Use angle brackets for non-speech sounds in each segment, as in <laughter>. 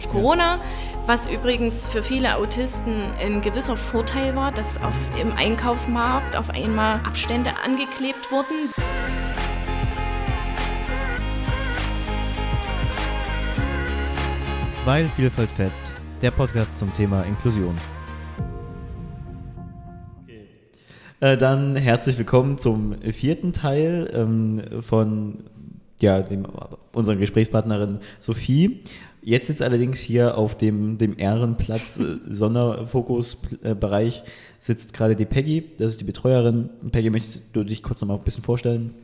durch Corona, was übrigens für viele Autisten ein gewisser Vorteil war, dass auf, im Einkaufsmarkt auf einmal Abstände angeklebt wurden. Weil Vielfalt fetzt, der Podcast zum Thema Inklusion. Äh, dann herzlich willkommen zum vierten Teil ähm, von ja, dem, unserer Gesprächspartnerin Sophie. Jetzt sitzt allerdings hier auf dem, dem Ehrenplatz äh, Sonderfokusbereich sitzt gerade die Peggy, das ist die Betreuerin. Peggy, möchtest du dich kurz noch mal ein bisschen vorstellen?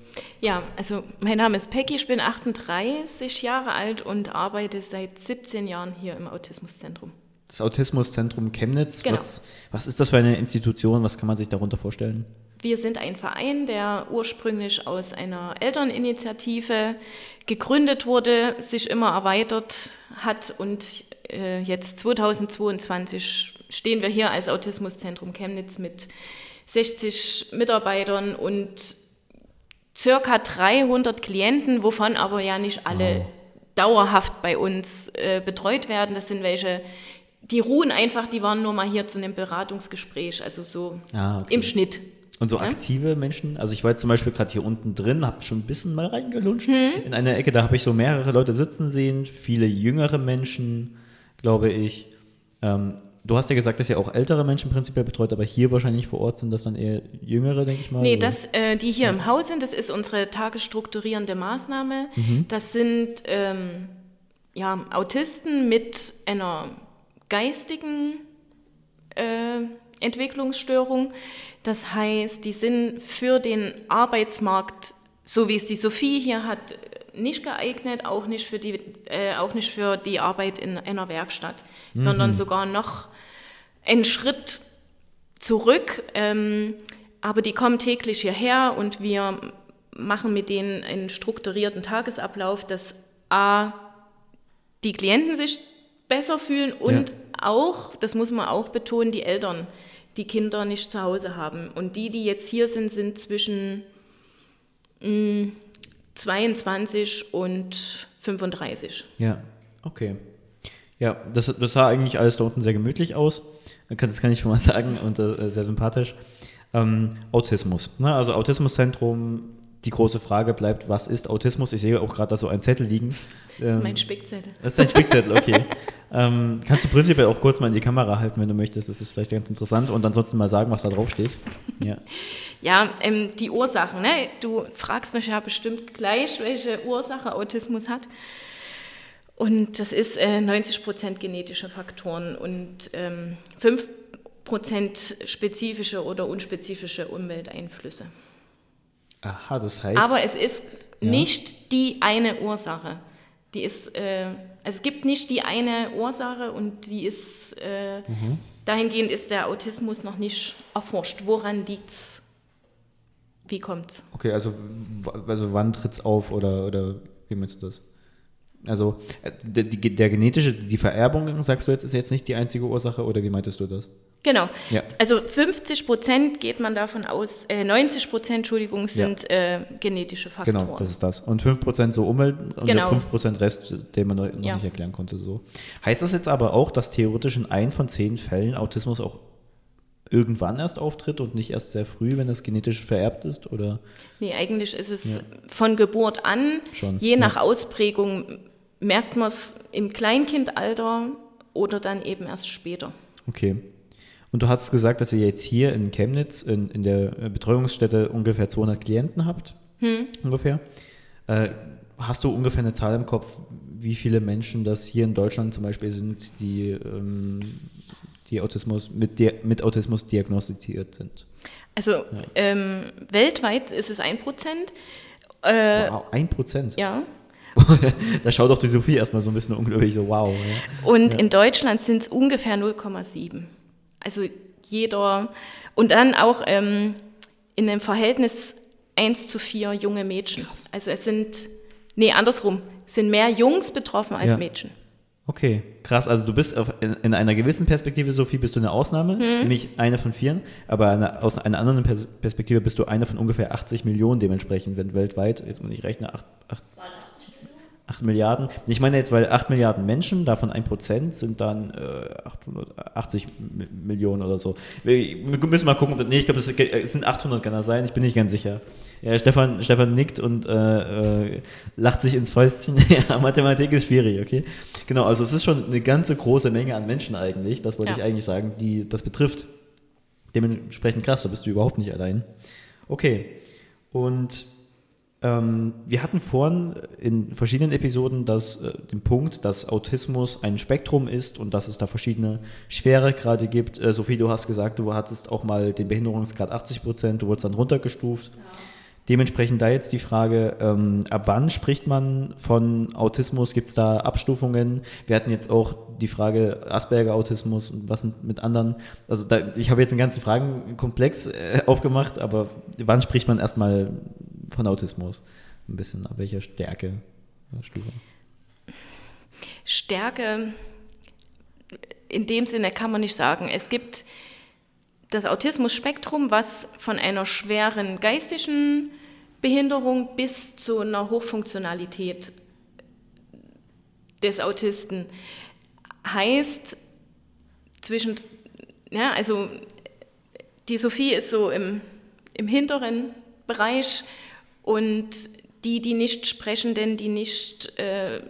Ja, also mein Name ist Peggy, ich bin 38 Jahre alt und arbeite seit 17 Jahren hier im Autismuszentrum. Das Autismuszentrum Chemnitz, genau. was, was ist das für eine Institution? Was kann man sich darunter vorstellen? Wir sind ein Verein, der ursprünglich aus einer Elterninitiative gegründet wurde, sich immer erweitert hat und äh, jetzt 2022 stehen wir hier als Autismuszentrum Chemnitz mit 60 Mitarbeitern und circa 300 Klienten, wovon aber ja nicht alle wow. dauerhaft bei uns äh, betreut werden. Das sind welche, die ruhen einfach, die waren nur mal hier zu einem Beratungsgespräch, also so ah, okay. im Schnitt. Und so ja? aktive Menschen, also ich war jetzt zum Beispiel gerade hier unten drin, habe schon ein bisschen mal reingelunscht. Hm. In einer Ecke, da habe ich so mehrere Leute sitzen sehen, viele jüngere Menschen, glaube ich. Ähm, du hast ja gesagt, dass ihr auch ältere Menschen prinzipiell betreut, aber hier wahrscheinlich vor Ort sind das dann eher jüngere, denke ich mal. Nee, das, äh, die hier ja. im Haus sind, das ist unsere tagesstrukturierende Maßnahme. Mhm. Das sind ähm, ja, Autisten mit einer geistigen äh, Entwicklungsstörung. Das heißt, die sind für den Arbeitsmarkt, so wie es die Sophie hier hat, nicht geeignet, auch nicht für die, äh, auch nicht für die Arbeit in einer Werkstatt, mhm. sondern sogar noch einen Schritt zurück. Ähm, aber die kommen täglich hierher und wir machen mit denen einen strukturierten Tagesablauf, dass A, die Klienten sich besser fühlen und ja. auch, das muss man auch betonen, die Eltern die Kinder nicht zu Hause haben. Und die, die jetzt hier sind, sind zwischen mh, mm, 22 und 35. Ja, okay. Ja, das, das sah eigentlich alles da unten sehr gemütlich aus. Das kann ich schon mal sagen und äh, sehr sympathisch. Ähm, Autismus. Ne? Also Autismuszentrum die große Frage bleibt, was ist Autismus? Ich sehe auch gerade da so einen Zettel liegen. Ähm, mein Spickzettel. Das ist dein Spickzettel, okay. <laughs> ähm, kannst du prinzipiell auch kurz mal in die Kamera halten, wenn du möchtest. Das ist vielleicht ganz interessant. Und ansonsten mal sagen, was da drauf steht. Ja, <laughs> ja ähm, die Ursachen. Ne? Du fragst mich ja bestimmt gleich, welche Ursache Autismus hat. Und das ist äh, 90 Prozent genetische Faktoren und ähm, 5 Prozent spezifische oder unspezifische Umwelteinflüsse. Aha, das heißt. Aber es ist ja. nicht die eine Ursache. Die ist, äh, also es gibt nicht die eine Ursache und die ist, äh, mhm. dahingehend ist der Autismus noch nicht erforscht. Woran liegt es? Wie kommt es? Okay, also, also wann tritt es auf oder, oder wie meinst du das? Also äh, der, der genetische, die Vererbung, sagst du jetzt, ist jetzt nicht die einzige Ursache oder wie meintest du das? Genau. Ja. Also 50 Prozent geht man davon aus, äh, 90 Prozent, Entschuldigung, sind ja. äh, genetische Faktoren. Genau, das ist das. Und 5 Prozent so Umwelt und genau. der 5 Prozent Rest, den man noch ja. nicht erklären konnte. So. Heißt das jetzt aber auch, dass theoretisch in ein von zehn Fällen Autismus auch irgendwann erst auftritt und nicht erst sehr früh, wenn es genetisch vererbt ist? Oder? Nee, eigentlich ist es von Geburt an, Schon. je nach Ausprägung merkt man es im Kleinkindalter oder dann eben erst später. Okay. Und du hast gesagt, dass ihr jetzt hier in Chemnitz in, in der Betreuungsstätte ungefähr 200 Klienten habt, hm. ungefähr. Äh, hast du ungefähr eine Zahl im Kopf, wie viele Menschen das hier in Deutschland zum Beispiel sind, die, ähm, die Autismus, mit, mit Autismus diagnostiziert sind? Also ja. ähm, weltweit ist es ein Prozent. Äh, wow, ein Prozent? Ja. <laughs> da schaut auch die Sophie erstmal so ein bisschen unglaublich so, wow. Ja. Und ja. in Deutschland sind es ungefähr 0,7. Also jeder, und dann auch ähm, in einem Verhältnis 1 zu 4 junge Mädchen. Krass. Also es sind, nee, andersrum, es sind mehr Jungs betroffen als ja. Mädchen. Okay, krass. Also du bist auf, in, in, einer gewissen Perspektive, Sophie, bist du eine Ausnahme, hm. nämlich eine von vieren, aber eine, aus einer anderen Perspektive bist du eine von ungefähr 80 Millionen dementsprechend, wenn weltweit, jetzt muss ich rechnen, 8, 8, 8 Milliarden. Ich meine jetzt, weil 8 Milliarden Menschen, davon 1% sind dann äh, 880 Millionen oder so. Wir müssen mal gucken, nee, ich glaube, es sind 800 kann das sein, ich bin nicht ganz sicher. Ja, Stefan, Stefan nickt und äh, äh, lacht sich ins Fäustchen. <laughs> ja, Mathematik ist schwierig, okay? Genau, also es ist schon eine ganze große Menge an Menschen eigentlich, das wollte ja. ich eigentlich sagen, die das betrifft. Dementsprechend krass, da bist du überhaupt nicht allein. Okay, und ähm, wir hatten vorhin in verschiedenen Episoden das, äh, den Punkt, dass Autismus ein Spektrum ist und dass es da verschiedene Schweregrade gibt. Äh, Sophie, du hast gesagt, du hattest auch mal den Behinderungsgrad 80 Prozent, du wurdest dann runtergestuft. Ja. Dementsprechend da jetzt die Frage, ähm, ab wann spricht man von Autismus? Gibt es da Abstufungen? Wir hatten jetzt auch die Frage Asperger-Autismus und was sind mit anderen. Also da, ich habe jetzt einen ganzen Fragenkomplex äh, aufgemacht, aber wann spricht man erstmal von Autismus? Ein bisschen, ab welcher Stärke, Stufe? Stärke, in dem Sinne kann man nicht sagen. Es gibt das Autismus-Spektrum, was von einer schweren geistigen Behinderung bis zu einer Hochfunktionalität des Autisten heißt zwischen, ja, also die Sophie ist so im, im hinteren Bereich und die, die nicht Sprechenden, die nicht, äh,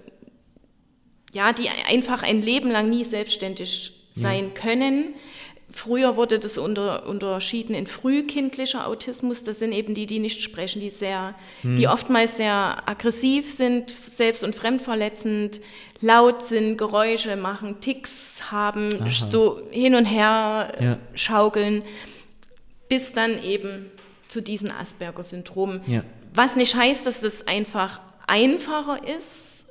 ja, die einfach ein Leben lang nie selbstständig sein ja. können, Früher wurde das unter, unterschieden in frühkindlicher Autismus. Das sind eben die, die nicht sprechen, die sehr, hm. die oftmals sehr aggressiv sind, selbst- und fremdverletzend, laut sind, Geräusche machen, Ticks haben, Aha. so hin und her ja. schaukeln, bis dann eben zu diesen Asperger-Syndromen. Ja. Was nicht heißt, dass das einfach einfacher ist.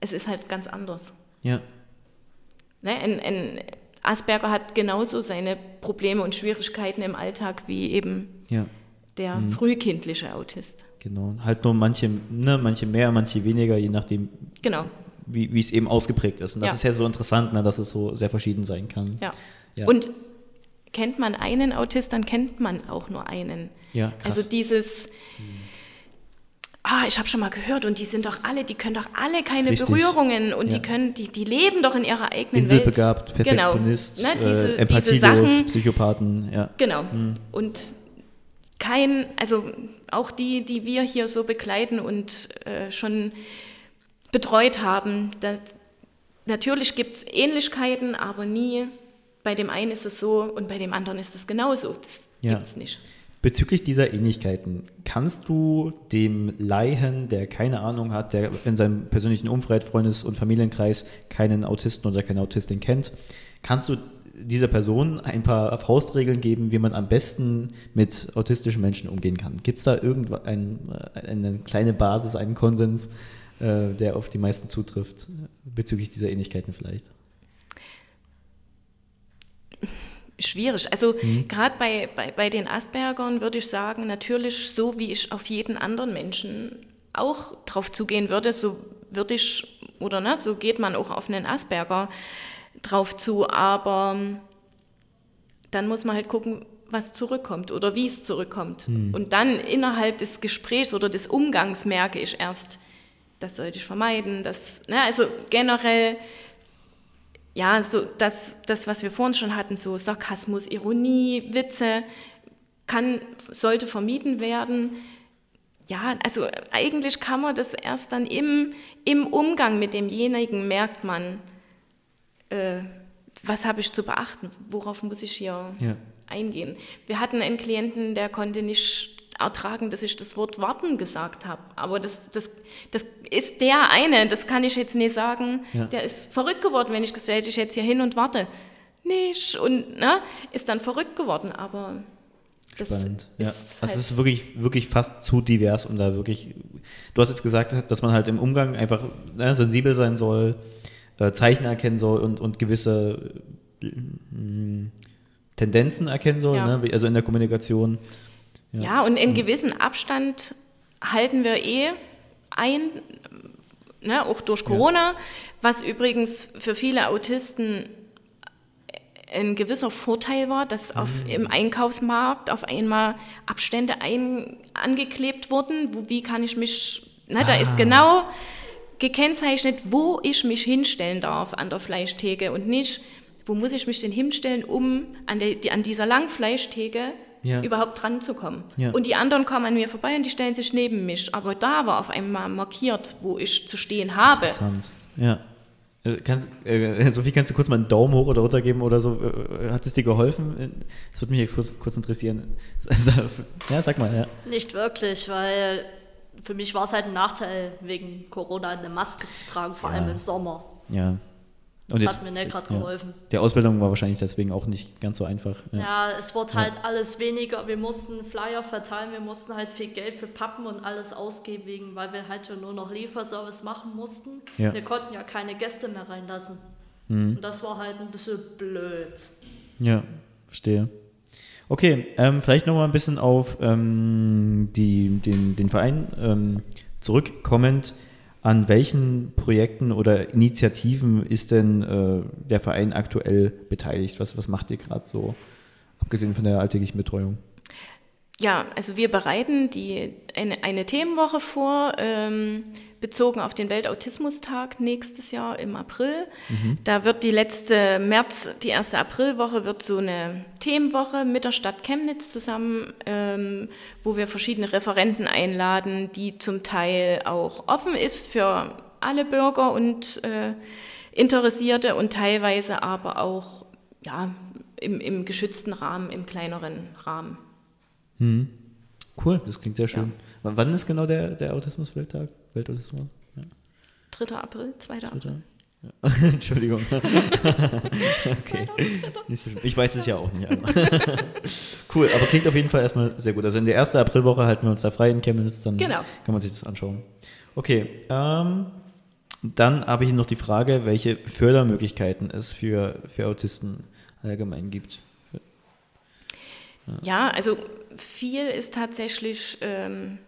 Es ist halt ganz anders. Ja. Ne, ein, ein Asperger hat genauso seine Probleme und Schwierigkeiten im Alltag wie eben ja. der mhm. frühkindliche Autist. Genau, halt nur manche, ne, manche mehr, manche weniger, je nachdem, genau. wie, wie es eben ausgeprägt ist. Und das ja. ist ja so interessant, ne, dass es so sehr verschieden sein kann. Ja. ja. Und kennt man einen Autist, dann kennt man auch nur einen. Ja, krass. Also dieses, mhm ah, ich habe schon mal gehört und die sind doch alle, die können doch alle keine Richtig. Berührungen und ja. die können, die, die leben doch in ihrer eigenen Inselbegabt, Welt. Perfektionist, genau. ne, diese, äh, empathielos, diese Psychopathen, ja. Genau. Hm. Und kein, also auch die, die wir hier so begleiten und äh, schon betreut haben, das, natürlich gibt es Ähnlichkeiten, aber nie bei dem einen ist es so und bei dem anderen ist es genauso. Das ja. gibt es nicht. Bezüglich dieser Ähnlichkeiten, kannst du dem Laien, der keine Ahnung hat, der in seinem persönlichen Umfeld, Freundes- und Familienkreis keinen Autisten oder keine Autistin kennt, kannst du dieser Person ein paar Faustregeln geben, wie man am besten mit autistischen Menschen umgehen kann? Gibt es da irgendeine eine kleine Basis, einen Konsens, äh, der auf die meisten zutrifft, bezüglich dieser Ähnlichkeiten vielleicht? Schwierig. Also mhm. gerade bei, bei, bei den Aspergern würde ich sagen, natürlich so wie ich auf jeden anderen Menschen auch drauf zugehen würde, so würde ich, oder ne, so geht man auch auf einen Asperger drauf zu, aber dann muss man halt gucken, was zurückkommt oder wie es zurückkommt. Mhm. Und dann innerhalb des Gesprächs oder des Umgangs merke ich erst, das sollte ich vermeiden. Das, ne, also generell ja, so das, das, was wir vorhin schon hatten, so Sarkasmus, Ironie, Witze, kann, sollte vermieden werden. Ja, also eigentlich kann man das erst dann im, im Umgang mit demjenigen merkt man, äh, was habe ich zu beachten, worauf muss ich hier ja. eingehen. Wir hatten einen Klienten, der konnte nicht ertragen, dass ich das Wort warten gesagt habe. Aber das, das, das ist der eine, das kann ich jetzt nicht sagen, ja. der ist verrückt geworden, wenn ich gesagt hätte, ich jetzt hier hin und warte. Nicht. Und ne, ist dann verrückt geworden, aber. Spannend. Ja. Also es ist wirklich, wirklich fast zu divers, um da wirklich. Du hast jetzt gesagt, dass man halt im Umgang einfach ne, sensibel sein soll, äh, Zeichen erkennen soll und, und gewisse äh, Tendenzen erkennen soll, ja. ne? also in der Kommunikation. Ja, ja und in gewissem Abstand halten wir eh ein, ne, auch durch Corona, ja. was übrigens für viele Autisten ein gewisser Vorteil war, dass auf, mhm. im Einkaufsmarkt auf einmal Abstände ein, angeklebt wurden. Wo, wie kann ich mich, ne, ah. da ist ah. genau gekennzeichnet, wo ich mich hinstellen darf an der Fleischtheke und nicht, wo muss ich mich denn hinstellen, um an, der, die, an dieser Langfleischtheke ja. überhaupt dran zu kommen. Ja. Und die anderen kommen an mir vorbei und die stellen sich neben mich. Aber da war auf einmal markiert, wo ich zu stehen habe. Interessant. Ja. Äh, kannst, äh, Sophie, kannst du kurz mal einen Daumen hoch oder runter geben oder so? Äh, äh, hat es dir geholfen? Das würde mich jetzt kurz, kurz interessieren. <laughs> ja, sag mal, ja. Nicht wirklich, weil für mich war es halt ein Nachteil, wegen Corona eine Maske zu tragen, vor ja. allem im Sommer. Ja. Und das jetzt, hat mir nicht gerade geholfen. Ja. Die Ausbildung war wahrscheinlich deswegen auch nicht ganz so einfach. Ja, ja es wurde halt ja. alles weniger. Wir mussten Flyer verteilen, wir mussten halt viel Geld für Pappen und alles ausgeben, wegen, weil wir halt nur noch Lieferservice machen mussten. Wir konnten ja keine Gäste mehr reinlassen. Mhm. Und das war halt ein bisschen blöd. Ja, verstehe. Okay, ähm, vielleicht nochmal ein bisschen auf ähm, die, den, den Verein ähm, zurückkommend. An welchen Projekten oder Initiativen ist denn äh, der Verein aktuell beteiligt? Was, was macht ihr gerade so, abgesehen von der alltäglichen Betreuung? Ja, also wir bereiten die, eine, eine Themenwoche vor, ähm, bezogen auf den Weltautismustag nächstes Jahr im April. Mhm. Da wird die letzte März, die erste Aprilwoche, wird so eine Themenwoche mit der Stadt Chemnitz zusammen, ähm, wo wir verschiedene Referenten einladen, die zum Teil auch offen ist für alle Bürger und äh, Interessierte und teilweise aber auch ja, im, im geschützten Rahmen, im kleineren Rahmen. Mhm. Cool, das klingt sehr schön. Ja. Wann ist genau der, der Autismus-Welttag? Weltautismus? Ja. 3. April, 2. April. Ja. <laughs> Entschuldigung. <laughs> okay. So ich weiß es ja auch nicht. <laughs> cool, aber klingt auf jeden Fall erstmal sehr gut. Also in der ersten Aprilwoche halten wir uns da frei in Chemnitz, dann genau. kann man sich das anschauen. Okay, ähm, dann habe ich noch die Frage, welche Fördermöglichkeiten es für, für Autisten allgemein gibt. Ja, also viel ist tatsächlich ähm,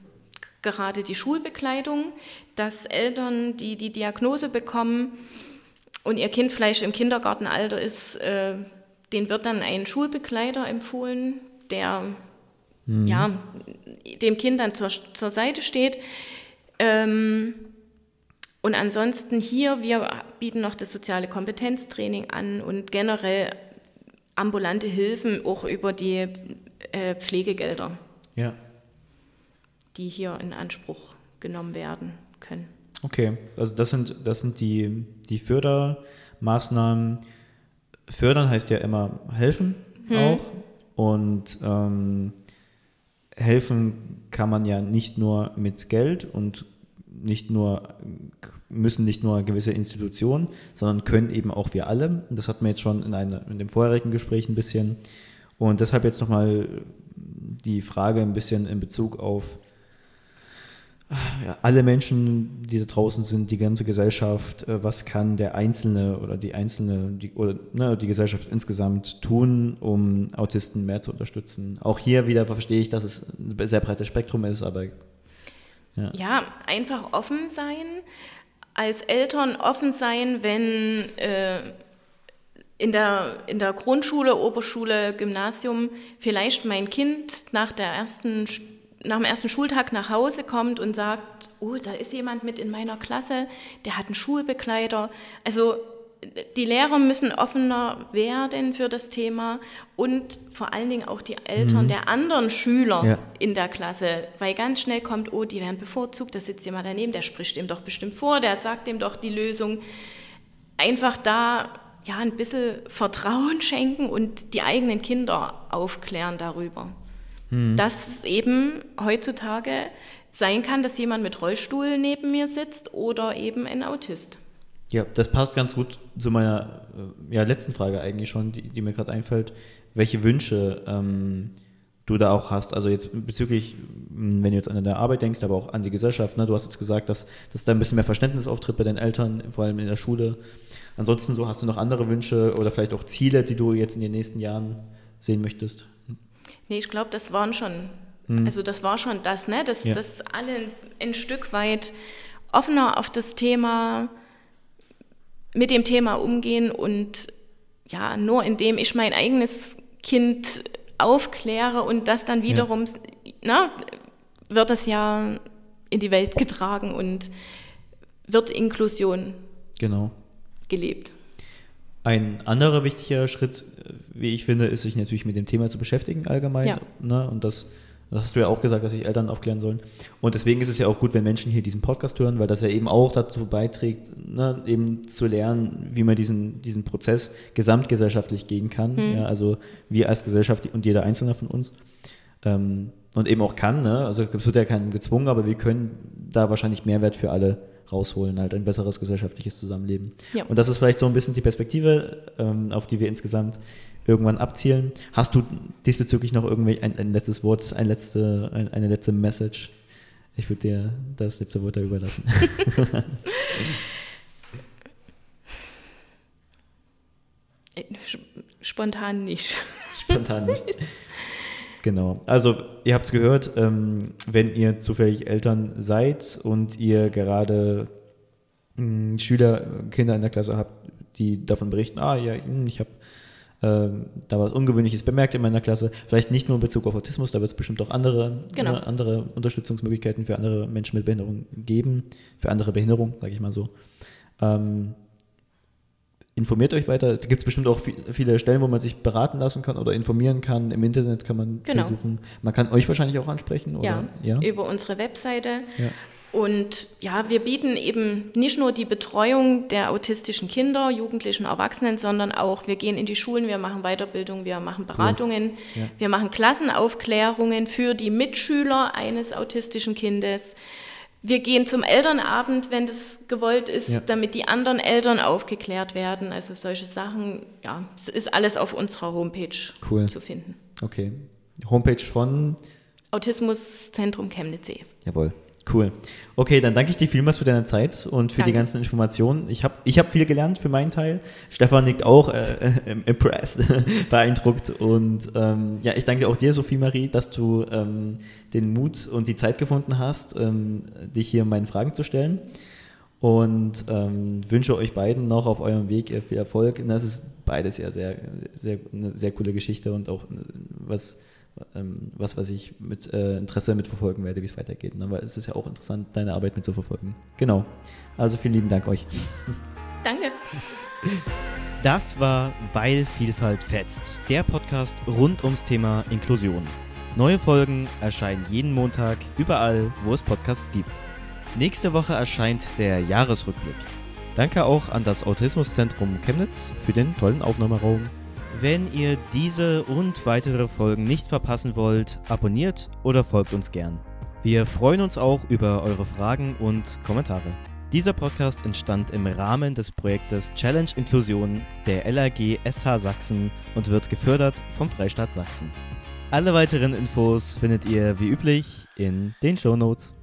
gerade die Schulbekleidung, dass Eltern, die die Diagnose bekommen und ihr Kind vielleicht im Kindergartenalter ist, äh, denen wird dann ein Schulbekleider empfohlen, der mhm. ja, dem Kind dann zur, zur Seite steht. Ähm, und ansonsten hier, wir bieten noch das soziale Kompetenztraining an und generell ambulante Hilfen auch über die äh, Pflegegelder, ja. die hier in Anspruch genommen werden können. Okay, also das sind, das sind die, die Fördermaßnahmen. Fördern heißt ja immer helfen hm. auch. Und ähm, helfen kann man ja nicht nur mit Geld und nicht nur müssen nicht nur gewisse Institutionen, sondern können eben auch wir alle. Das hatten wir jetzt schon in, eine, in dem vorherigen Gespräch ein bisschen. Und deshalb jetzt nochmal die Frage ein bisschen in Bezug auf ja, alle Menschen, die da draußen sind, die ganze Gesellschaft, äh, was kann der Einzelne oder die Einzelne die, oder ne, die Gesellschaft insgesamt tun, um Autisten mehr zu unterstützen? Auch hier wieder verstehe ich, dass es ein sehr breites Spektrum ist, aber ja, ja einfach offen sein, als Eltern offen sein, wenn äh, in der, in der Grundschule, Oberschule, Gymnasium vielleicht mein Kind nach, der ersten, nach dem ersten Schultag nach Hause kommt und sagt, oh, da ist jemand mit in meiner Klasse, der hat einen Schulbegleiter. Also die Lehrer müssen offener werden für das Thema und vor allen Dingen auch die Eltern mhm. der anderen Schüler ja. in der Klasse, weil ganz schnell kommt, oh, die werden bevorzugt, da sitzt jemand daneben, der spricht dem doch bestimmt vor, der sagt dem doch die Lösung. Einfach da ja, ein bisschen Vertrauen <laughs> schenken und die eigenen Kinder aufklären darüber. Mhm. Dass es eben heutzutage sein kann, dass jemand mit Rollstuhl neben mir sitzt oder eben ein Autist. Ja, das passt ganz gut zu meiner äh, ja, letzten Frage eigentlich schon, die, die mir gerade einfällt. Welche Wünsche ähm, du da auch hast. Also jetzt bezüglich, hm, wenn du jetzt an deine Arbeit denkst, aber auch an die Gesellschaft. Ne? Du hast jetzt gesagt, dass, dass da ein bisschen mehr Verständnis auftritt bei deinen Eltern, vor allem in der Schule. Ansonsten so hast du noch andere Wünsche oder vielleicht auch Ziele, die du jetzt in den nächsten Jahren sehen möchtest? Nee, ich glaube, das waren schon, hm. also das war schon das, ne? dass, ja. dass alle ein Stück weit offener auf das Thema, mit dem Thema umgehen und ja, nur indem ich mein eigenes Kind aufkläre und das dann wiederum, ja. na, wird es ja in die Welt getragen und wird Inklusion genau. gelebt. Ein anderer wichtiger Schritt, wie ich finde, ist, sich natürlich mit dem Thema zu beschäftigen allgemein. Ja. Ne? Und das, das hast du ja auch gesagt, dass sich Eltern aufklären sollen. Und deswegen ist es ja auch gut, wenn Menschen hier diesen Podcast hören, weil das ja eben auch dazu beiträgt, ne, eben zu lernen, wie man diesen, diesen Prozess gesamtgesellschaftlich gehen kann. Mhm. Ja, also wir als Gesellschaft und jeder Einzelne von uns. Ähm, und eben auch kann, ne? also es wird ja keinen gezwungen, aber wir können da wahrscheinlich Mehrwert für alle rausholen, halt ein besseres gesellschaftliches Zusammenleben. Ja. Und das ist vielleicht so ein bisschen die Perspektive, ähm, auf die wir insgesamt irgendwann abzielen. Hast du diesbezüglich noch irgendwie ein, ein letztes Wort, ein letzte, ein, eine letzte Message? Ich würde dir das letzte Wort da überlassen. <laughs> Spontan nicht. Spontan nicht. <laughs> Genau. Also ihr habt es gehört, ähm, wenn ihr zufällig Eltern seid und ihr gerade mh, hm, Schüler, Kinder in der Klasse habt, die davon berichten, ah ja, hm, ich habe ähm, da was Ungewöhnliches bemerkt in meiner Klasse. Vielleicht nicht nur in Bezug auf Autismus, da wird es bestimmt auch andere, genau. äh, andere Unterstützungsmöglichkeiten für andere Menschen mit Behinderung geben, für andere Behinderung, sage ich mal so. Ähm, informiert euch weiter. Da gibt es bestimmt auch viele Stellen, wo man sich beraten lassen kann oder informieren kann. Im Internet kann man genau. versuchen. Man kann euch wahrscheinlich auch ansprechen, oder? Ja, ja? über unsere Webseite. Ja. Und ja, wir bieten eben nicht nur die Betreuung der autistischen Kinder, Jugendlichen, Erwachsenen, sondern auch, wir gehen in die Schulen, wir machen Weiterbildung, wir machen Beratungen, cool. ja. wir machen Klassenaufklärungen für die Mitschüler eines autistischen Kindes. Wir gehen zum Elternabend, wenn das gewollt ist, ja. damit die anderen Eltern aufgeklärt werden. Also solche Sachen, ja, es ist alles auf unserer Homepage cool. zu finden. Okay. Homepage von Autismuszentrum Chemnitz. Jawohl. Cool. Okay, dann danke ich dir vielmals für deine Zeit und für danke. die ganzen Informationen. Ich habe ich hab viel gelernt für meinen Teil. Stefan nickt auch äh, äh, impressed, <laughs> beeindruckt. Und ähm, ja, ich danke auch dir, Sophie Marie, dass du ähm, den Mut und die Zeit gefunden hast, ähm, dich hier meinen Fragen zu stellen. Und ähm, wünsche euch beiden noch auf eurem Weg viel Erfolg. Das ist beides ja sehr, sehr, eine sehr coole Geschichte und auch was ähm, was, was ich mit äh, Interesse mitverfolgen werde, wie es weitergeht. Ne? Weil es ist ja auch interessant, deine Arbeit mitzuverfolgen. Genau. Also vielen lieben Dank euch. <laughs> Danke. Das war Weil Vielfalt fetzt, der Podcast rund ums Thema Inklusion. Neue Folgen erscheinen jeden Montag überall, wo es Podcasts gibt. Nächste Woche erscheint der Jahresrückblick. Danke auch an das Autismuszentrum Chemnitz für den tollen Aufnahmeraum. Wenn ihr diese und weitere Folgen nicht verpassen wollt, abonniert oder folgt uns gern. Wir freuen uns auch über eure Fragen und Kommentare. Dieser Podcast entstand im Rahmen des Projektes Challenge Inklusion der LAG SH Sachsen und wird gefördert vom Freistaat Sachsen. Alle weiteren Infos findet ihr wie üblich in den Show Notes.